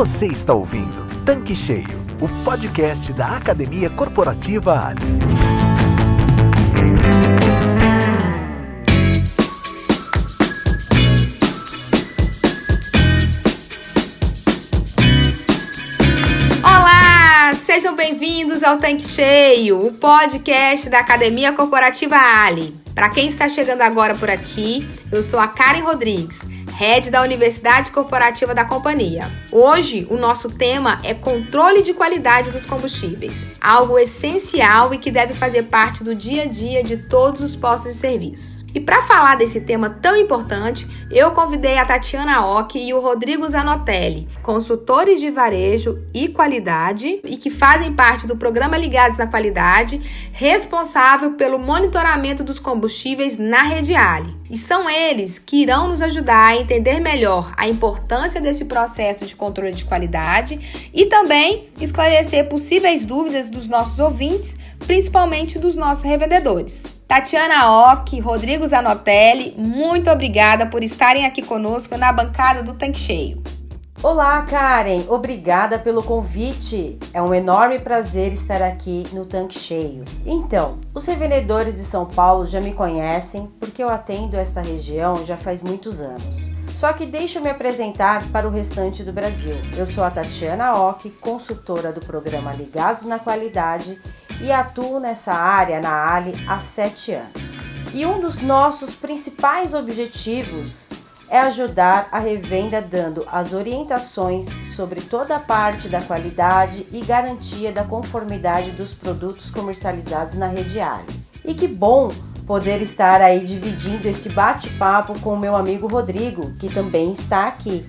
Você está ouvindo Tanque Cheio, o podcast da Academia Corporativa Ali. Olá, sejam bem-vindos ao Tanque Cheio, o podcast da Academia Corporativa Ali. Para quem está chegando agora por aqui, eu sou a Karen Rodrigues head da Universidade Corporativa da companhia. Hoje, o nosso tema é controle de qualidade dos combustíveis, algo essencial e que deve fazer parte do dia a dia de todos os postos de serviço. E para falar desse tema tão importante, eu convidei a Tatiana Ock e o Rodrigo Zanotelli, consultores de varejo e qualidade e que fazem parte do programa Ligados na Qualidade, responsável pelo monitoramento dos combustíveis na rede Ali. E são eles que irão nos ajudar a entender melhor a importância desse processo de controle de qualidade e também esclarecer possíveis dúvidas dos nossos ouvintes, principalmente dos nossos revendedores. Tatiana Ock, Rodrigo Zanotelli, muito obrigada por estarem aqui conosco na bancada do Tanque Cheio. Olá, Karen, obrigada pelo convite. É um enorme prazer estar aqui no Tanque Cheio. Então, os revendedores de São Paulo já me conhecem porque eu atendo esta região já faz muitos anos. Só que deixa eu me apresentar para o restante do Brasil. Eu sou a Tatiana Ock, consultora do programa Ligados na Qualidade e atuo nessa área na Ali há sete anos. E um dos nossos principais objetivos é ajudar a revenda dando as orientações sobre toda a parte da qualidade e garantia da conformidade dos produtos comercializados na rede Ali. E que bom poder estar aí dividindo esse bate-papo com o meu amigo Rodrigo, que também está aqui.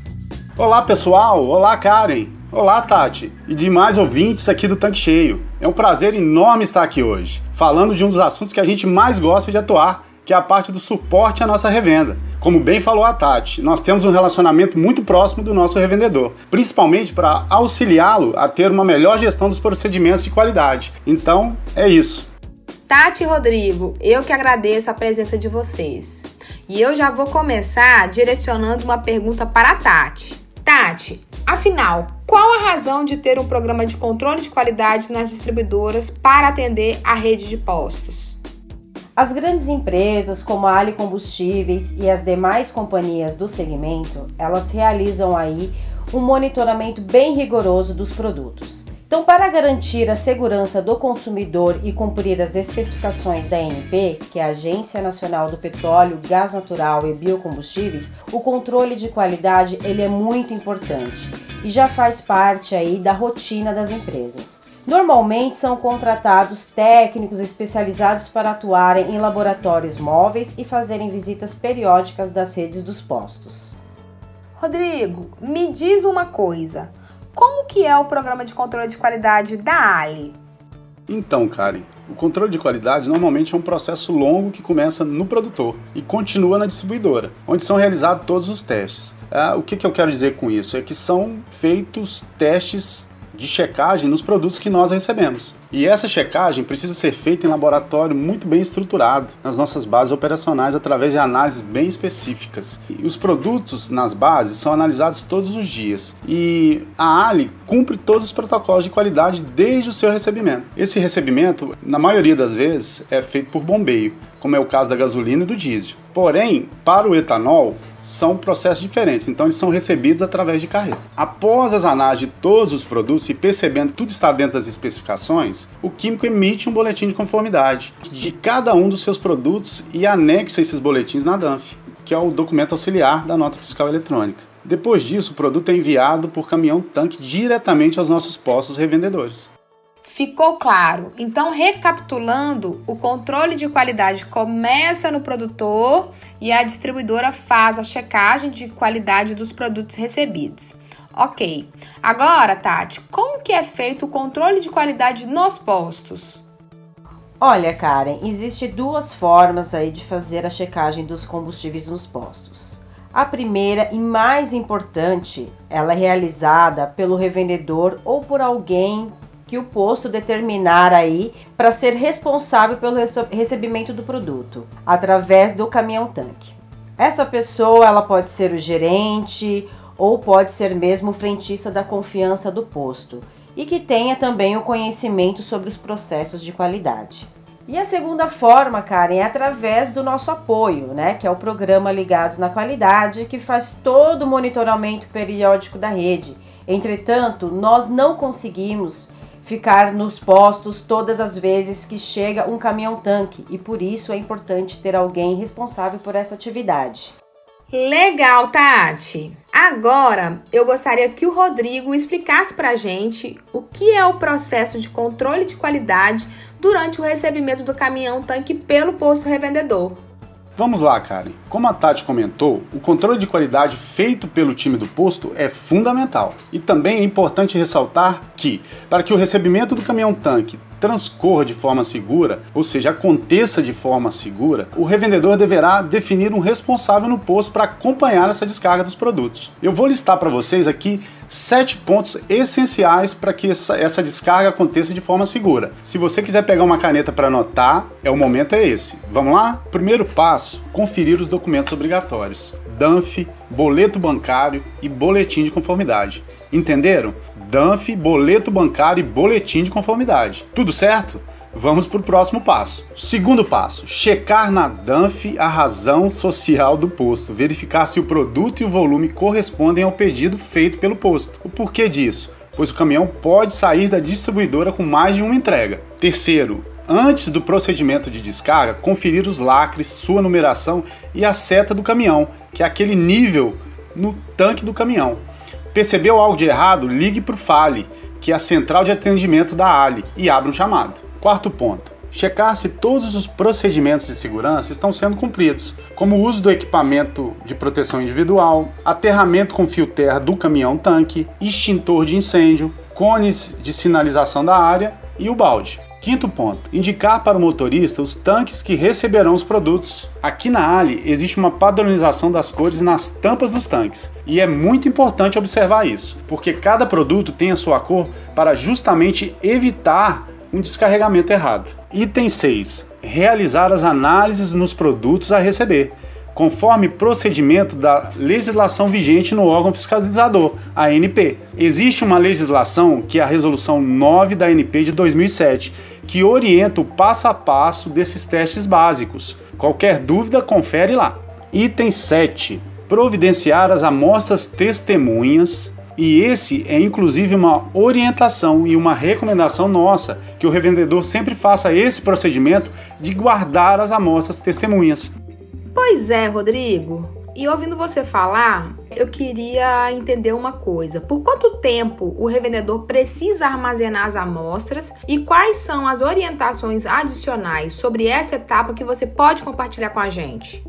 Olá pessoal, olá Karen. Olá, Tati, e demais ouvintes aqui do Tanque Cheio. É um prazer enorme estar aqui hoje, falando de um dos assuntos que a gente mais gosta de atuar, que é a parte do suporte à nossa revenda. Como bem falou a Tati, nós temos um relacionamento muito próximo do nosso revendedor, principalmente para auxiliá-lo a ter uma melhor gestão dos procedimentos de qualidade. Então, é isso. Tati e Rodrigo, eu que agradeço a presença de vocês. E eu já vou começar direcionando uma pergunta para a Tati. Tati, afinal, qual a razão de ter um programa de controle de qualidade nas distribuidoras para atender a rede de postos? As grandes empresas como a Ali Combustíveis e as demais companhias do segmento, elas realizam aí um monitoramento bem rigoroso dos produtos. Então, para garantir a segurança do consumidor e cumprir as especificações da ANP, que é a Agência Nacional do Petróleo, Gás Natural e Biocombustíveis, o controle de qualidade ele é muito importante e já faz parte aí da rotina das empresas. Normalmente são contratados técnicos especializados para atuarem em laboratórios móveis e fazerem visitas periódicas das redes dos postos. Rodrigo, me diz uma coisa. Como que é o programa de controle de qualidade da Ali? Então, Karen, o controle de qualidade normalmente é um processo longo que começa no produtor e continua na distribuidora, onde são realizados todos os testes. Ah, o que, que eu quero dizer com isso? É que são feitos testes de checagem nos produtos que nós recebemos. E essa checagem precisa ser feita em laboratório muito bem estruturado, nas nossas bases operacionais, através de análises bem específicas. E os produtos nas bases são analisados todos os dias. E a Ali cumpre todos os protocolos de qualidade desde o seu recebimento. Esse recebimento, na maioria das vezes, é feito por bombeio, como é o caso da gasolina e do diesel. Porém, para o etanol, são processos diferentes, então eles são recebidos através de carreta. Após as análises de todos os produtos e percebendo que tudo está dentro das especificações, o químico emite um boletim de conformidade de cada um dos seus produtos e anexa esses boletins na DANF, que é o documento auxiliar da nota fiscal eletrônica. Depois disso, o produto é enviado por caminhão-tanque diretamente aos nossos postos revendedores. Ficou claro. Então, recapitulando, o controle de qualidade começa no produtor e a distribuidora faz a checagem de qualidade dos produtos recebidos. Ok. Agora, Tati, como que é feito o controle de qualidade nos postos? Olha, Karen, existe duas formas aí de fazer a checagem dos combustíveis nos postos. A primeira e mais importante, ela é realizada pelo revendedor ou por alguém que o posto determinar aí para ser responsável pelo recebimento do produto, através do caminhão tanque. Essa pessoa ela pode ser o gerente ou pode ser mesmo frentista da confiança do posto e que tenha também o conhecimento sobre os processos de qualidade. E a segunda forma, Karen, é através do nosso apoio, né? Que é o programa Ligados na Qualidade, que faz todo o monitoramento periódico da rede. Entretanto, nós não conseguimos ficar nos postos todas as vezes que chega um caminhão-tanque e por isso é importante ter alguém responsável por essa atividade. Legal, Tati. Agora eu gostaria que o Rodrigo explicasse para a gente o que é o processo de controle de qualidade durante o recebimento do caminhão-tanque pelo posto revendedor. Vamos lá, Karen. Como a Tati comentou, o controle de qualidade feito pelo time do posto é fundamental. E também é importante ressaltar que, para que o recebimento do caminhão-tanque transcorra de forma segura, ou seja, aconteça de forma segura, o revendedor deverá definir um responsável no posto para acompanhar essa descarga dos produtos. Eu vou listar para vocês aqui sete pontos essenciais para que essa, essa, descarga aconteça de forma segura. Se você quiser pegar uma caneta para anotar, é o momento é esse. Vamos lá? Primeiro passo: conferir os documentos obrigatórios. DANF, boleto bancário e boletim de conformidade. Entenderam? DANF, boleto bancário e boletim de conformidade. Tudo certo? Vamos para o próximo passo. Segundo passo: checar na DANF a razão social do posto, verificar se o produto e o volume correspondem ao pedido feito pelo posto. O porquê disso? Pois o caminhão pode sair da distribuidora com mais de uma entrega. Terceiro, antes do procedimento de descarga, conferir os lacres, sua numeração e a seta do caminhão, que é aquele nível no tanque do caminhão. Percebeu algo de errado? Ligue para o FALE, que é a central de atendimento da Ali, e abra um chamado. Quarto ponto. Checar se todos os procedimentos de segurança estão sendo cumpridos, como o uso do equipamento de proteção individual, aterramento com fio terra do caminhão-tanque, extintor de incêndio, cones de sinalização da área e o balde. Quinto ponto: indicar para o motorista os tanques que receberão os produtos. Aqui na Ali existe uma padronização das cores nas tampas dos tanques e é muito importante observar isso, porque cada produto tem a sua cor para justamente evitar um descarregamento errado. Item 6: realizar as análises nos produtos a receber conforme procedimento da legislação vigente no órgão fiscalizador, a ANP. Existe uma legislação que é a Resolução 9 da ANP de 2007, que orienta o passo a passo desses testes básicos. Qualquer dúvida, confere lá. Item 7. Providenciar as amostras testemunhas. E esse é inclusive uma orientação e uma recomendação nossa que o revendedor sempre faça esse procedimento de guardar as amostras testemunhas. Pois é, Rodrigo. E ouvindo você falar, eu queria entender uma coisa. Por quanto tempo o revendedor precisa armazenar as amostras e quais são as orientações adicionais sobre essa etapa que você pode compartilhar com a gente?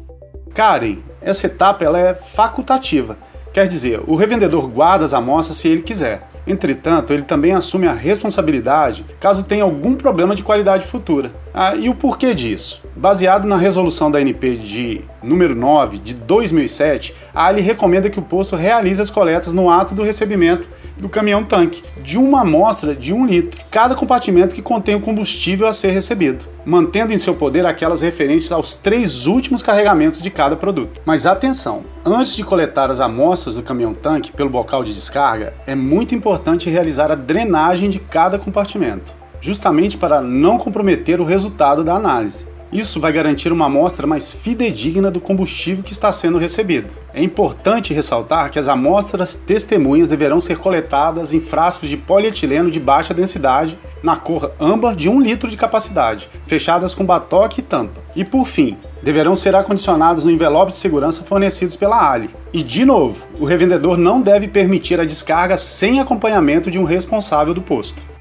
Karen, essa etapa ela é facultativa. Quer dizer, o revendedor guarda as amostras se ele quiser. Entretanto, ele também assume a responsabilidade caso tenha algum problema de qualidade futura. Ah, e o porquê disso? Baseado na resolução da NP de número 9 de 2007, a ALI recomenda que o posto realize as coletas no ato do recebimento do caminhão-tanque de uma amostra de um litro, cada compartimento que contém o combustível a ser recebido, mantendo em seu poder aquelas referentes aos três últimos carregamentos de cada produto. Mas atenção, antes de coletar as amostras do caminhão-tanque pelo bocal de descarga, é muito importante realizar a drenagem de cada compartimento, justamente para não comprometer o resultado da análise. Isso vai garantir uma amostra mais fidedigna do combustível que está sendo recebido. É importante ressaltar que as amostras testemunhas deverão ser coletadas em frascos de polietileno de baixa densidade, na cor âmbar de 1 litro de capacidade, fechadas com batoque e tampa. E por fim, deverão ser acondicionadas no envelope de segurança fornecidos pela Ali. E de novo, o revendedor não deve permitir a descarga sem acompanhamento de um responsável do posto.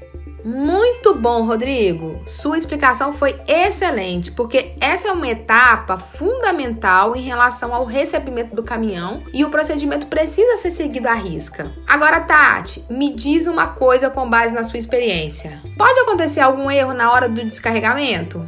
Muito bom, Rodrigo. Sua explicação foi excelente, porque essa é uma etapa fundamental em relação ao recebimento do caminhão e o procedimento precisa ser seguido à risca. Agora, Tati, me diz uma coisa com base na sua experiência. Pode acontecer algum erro na hora do descarregamento?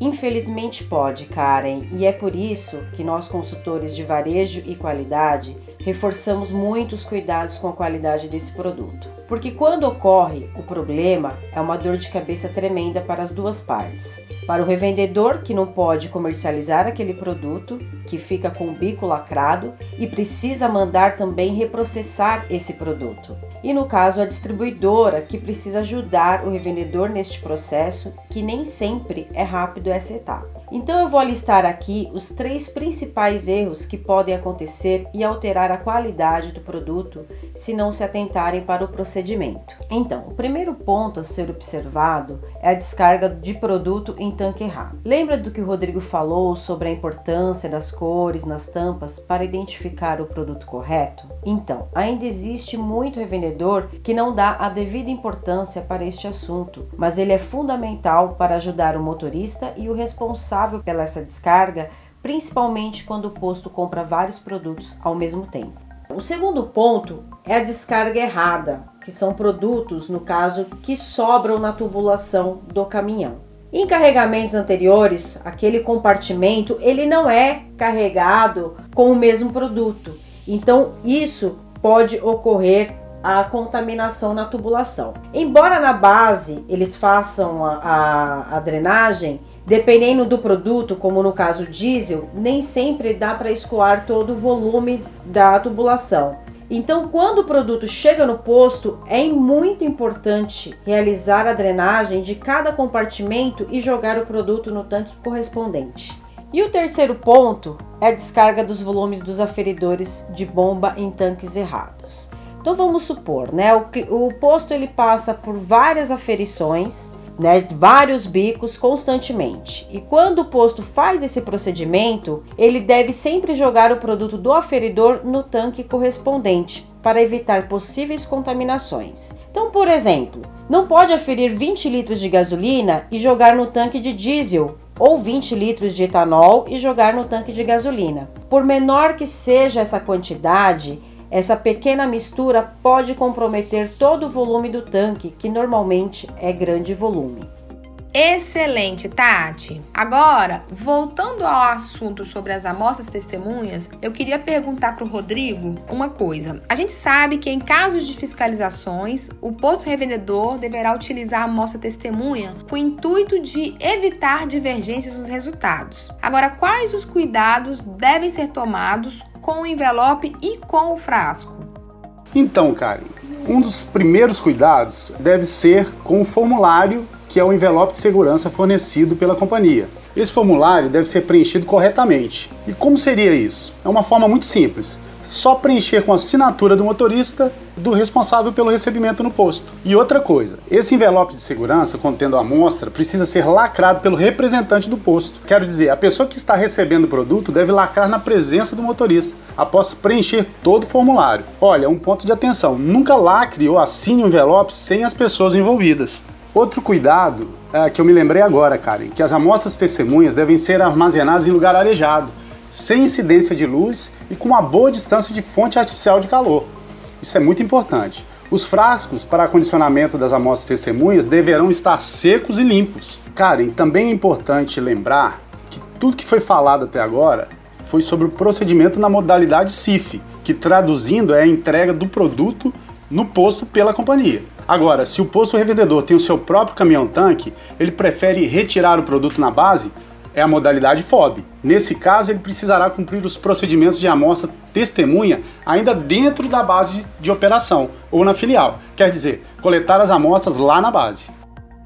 Infelizmente pode, Karen, e é por isso que nós consultores de varejo e qualidade reforçamos muito os cuidados com a qualidade desse produto. Porque quando ocorre o problema, é uma dor de cabeça tremenda para as duas partes. Para o revendedor, que não pode comercializar aquele produto, que fica com o bico lacrado e precisa mandar também reprocessar esse produto. E no caso, a distribuidora, que precisa ajudar o revendedor neste processo, que nem sempre é rápido essa etapa. Então eu vou listar aqui os três principais erros que podem acontecer e alterar a qualidade do produto se não se atentarem para o procedimento. Então, o primeiro ponto a ser observado é a descarga de produto em tanque errado. Lembra do que o Rodrigo falou sobre a importância das cores nas tampas para identificar o produto correto? Então, ainda existe muito revendedor que não dá a devida importância para este assunto, mas ele é fundamental para ajudar o motorista e o responsável pela essa descarga, principalmente quando o posto compra vários produtos ao mesmo tempo. O segundo ponto é a descarga errada, que são produtos, no caso, que sobram na tubulação do caminhão. Em carregamentos anteriores, aquele compartimento ele não é carregado com o mesmo produto. Então, isso pode ocorrer a contaminação na tubulação. Embora na base eles façam a, a, a drenagem, Dependendo do produto, como no caso diesel, nem sempre dá para escoar todo o volume da tubulação. Então, quando o produto chega no posto, é muito importante realizar a drenagem de cada compartimento e jogar o produto no tanque correspondente. E o terceiro ponto é a descarga dos volumes dos aferidores de bomba em tanques errados. Então vamos supor, né, o, o posto ele passa por várias aferições né, vários bicos constantemente. E quando o posto faz esse procedimento, ele deve sempre jogar o produto do aferidor no tanque correspondente para evitar possíveis contaminações. Então, por exemplo, não pode aferir 20 litros de gasolina e jogar no tanque de diesel ou 20 litros de etanol e jogar no tanque de gasolina. Por menor que seja essa quantidade, essa pequena mistura pode comprometer todo o volume do tanque, que normalmente é grande volume. Excelente, Tati. Agora, voltando ao assunto sobre as amostras testemunhas, eu queria perguntar para o Rodrigo uma coisa. A gente sabe que em casos de fiscalizações, o posto revendedor deverá utilizar a amostra testemunha com o intuito de evitar divergências nos resultados. Agora, quais os cuidados devem ser tomados com o envelope e com o frasco? Então, Karen, um dos primeiros cuidados deve ser com o formulário que é o envelope de segurança fornecido pela companhia. Esse formulário deve ser preenchido corretamente. E como seria isso? É uma forma muito simples só preencher com a assinatura do motorista do responsável pelo recebimento no posto. E outra coisa, esse envelope de segurança contendo a amostra precisa ser lacrado pelo representante do posto. Quero dizer, a pessoa que está recebendo o produto deve lacrar na presença do motorista, após preencher todo o formulário. Olha, um ponto de atenção, nunca lacre ou assine o envelope sem as pessoas envolvidas. Outro cuidado é, que eu me lembrei agora, Karen, que as amostras testemunhas devem ser armazenadas em lugar arejado sem incidência de luz e com uma boa distância de fonte artificial de calor. Isso é muito importante. Os frascos para acondicionamento das amostras testemunhas deverão estar secos e limpos. Karen, também é importante lembrar que tudo que foi falado até agora foi sobre o procedimento na modalidade CIF, que traduzindo é a entrega do produto no posto pela companhia. Agora, se o posto revendedor tem o seu próprio caminhão-tanque, ele prefere retirar o produto na base, é a modalidade FOB. Nesse caso, ele precisará cumprir os procedimentos de amostra testemunha ainda dentro da base de operação ou na filial, quer dizer, coletar as amostras lá na base.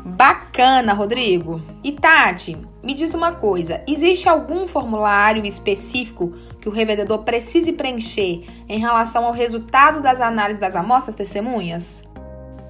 Bacana, Rodrigo. E Tati, me diz uma coisa: existe algum formulário específico que o revendedor precise preencher em relação ao resultado das análises das amostras testemunhas?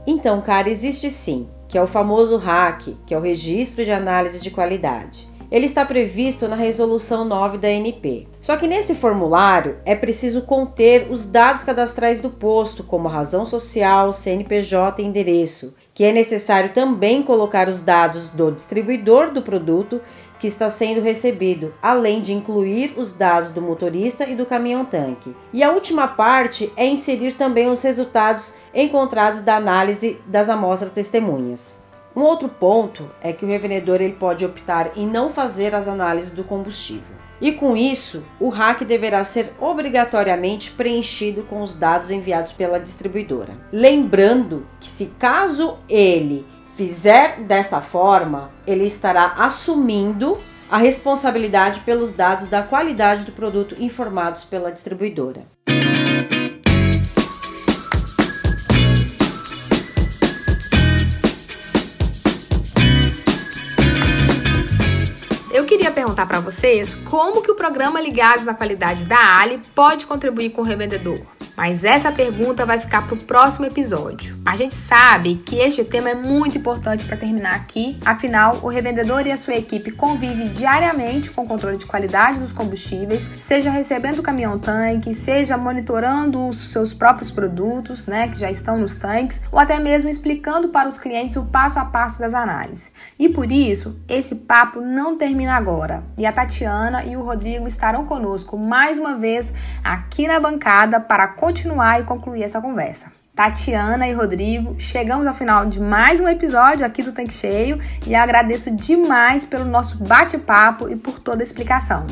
Então, cara, existe sim, que é o famoso RAC, que é o Registro de Análise de Qualidade ele está previsto na Resolução 9 da NP. Só que nesse formulário é preciso conter os dados cadastrais do posto, como razão social, CNPJ e endereço, que é necessário também colocar os dados do distribuidor do produto que está sendo recebido, além de incluir os dados do motorista e do caminhão-tanque. E a última parte é inserir também os resultados encontrados da análise das amostras testemunhas. Um outro ponto é que o revendedor ele pode optar em não fazer as análises do combustível. E com isso, o RAC deverá ser obrigatoriamente preenchido com os dados enviados pela distribuidora. Lembrando que, se caso ele fizer dessa forma, ele estará assumindo a responsabilidade pelos dados da qualidade do produto informados pela distribuidora. Perguntar para vocês como que o programa Ligados na Qualidade da Ali pode contribuir com o revendedor. Mas essa pergunta vai ficar para o próximo episódio. A gente sabe que este tema é muito importante para terminar aqui, afinal, o revendedor e a sua equipe convivem diariamente com o controle de qualidade dos combustíveis, seja recebendo o caminhão-tanque, seja monitorando os seus próprios produtos, né, que já estão nos tanques, ou até mesmo explicando para os clientes o passo a passo das análises. E por isso, esse papo não termina agora. E a Tatiana e o Rodrigo estarão conosco mais uma vez aqui na bancada para continuar e concluir essa conversa. Tatiana e Rodrigo, chegamos ao final de mais um episódio aqui do Tanque Cheio e agradeço demais pelo nosso bate-papo e por toda a explicação.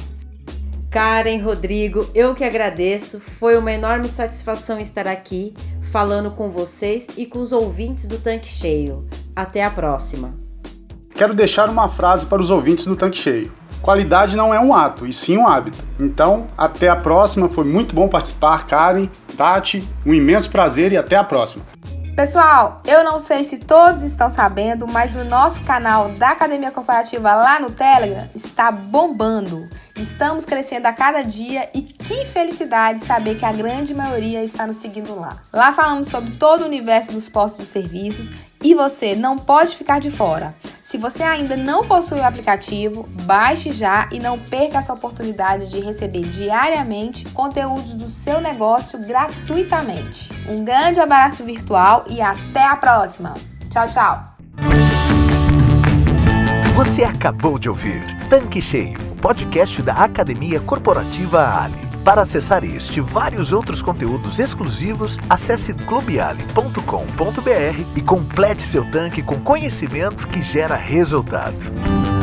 Karen, Rodrigo, eu que agradeço. Foi uma enorme satisfação estar aqui falando com vocês e com os ouvintes do Tanque Cheio. Até a próxima. Quero deixar uma frase para os ouvintes do Tanque Cheio. Qualidade não é um ato, e sim um hábito. Então, até a próxima. Foi muito bom participar, Karen, Tati. Um imenso prazer e até a próxima. Pessoal, eu não sei se todos estão sabendo, mas o nosso canal da Academia Corporativa lá no Telegram está bombando. Estamos crescendo a cada dia e que felicidade saber que a grande maioria está nos seguindo lá. Lá falamos sobre todo o universo dos postos de serviços e você não pode ficar de fora. Se você ainda não possui o aplicativo, baixe já e não perca essa oportunidade de receber diariamente conteúdos do seu negócio gratuitamente. Um grande abraço virtual e até a próxima. Tchau, tchau. Você acabou de ouvir Tanque Cheio, podcast da Academia Corporativa Ali. Para acessar este e vários outros conteúdos exclusivos, acesse clubeali.com.br e complete seu tanque com conhecimento que gera resultado.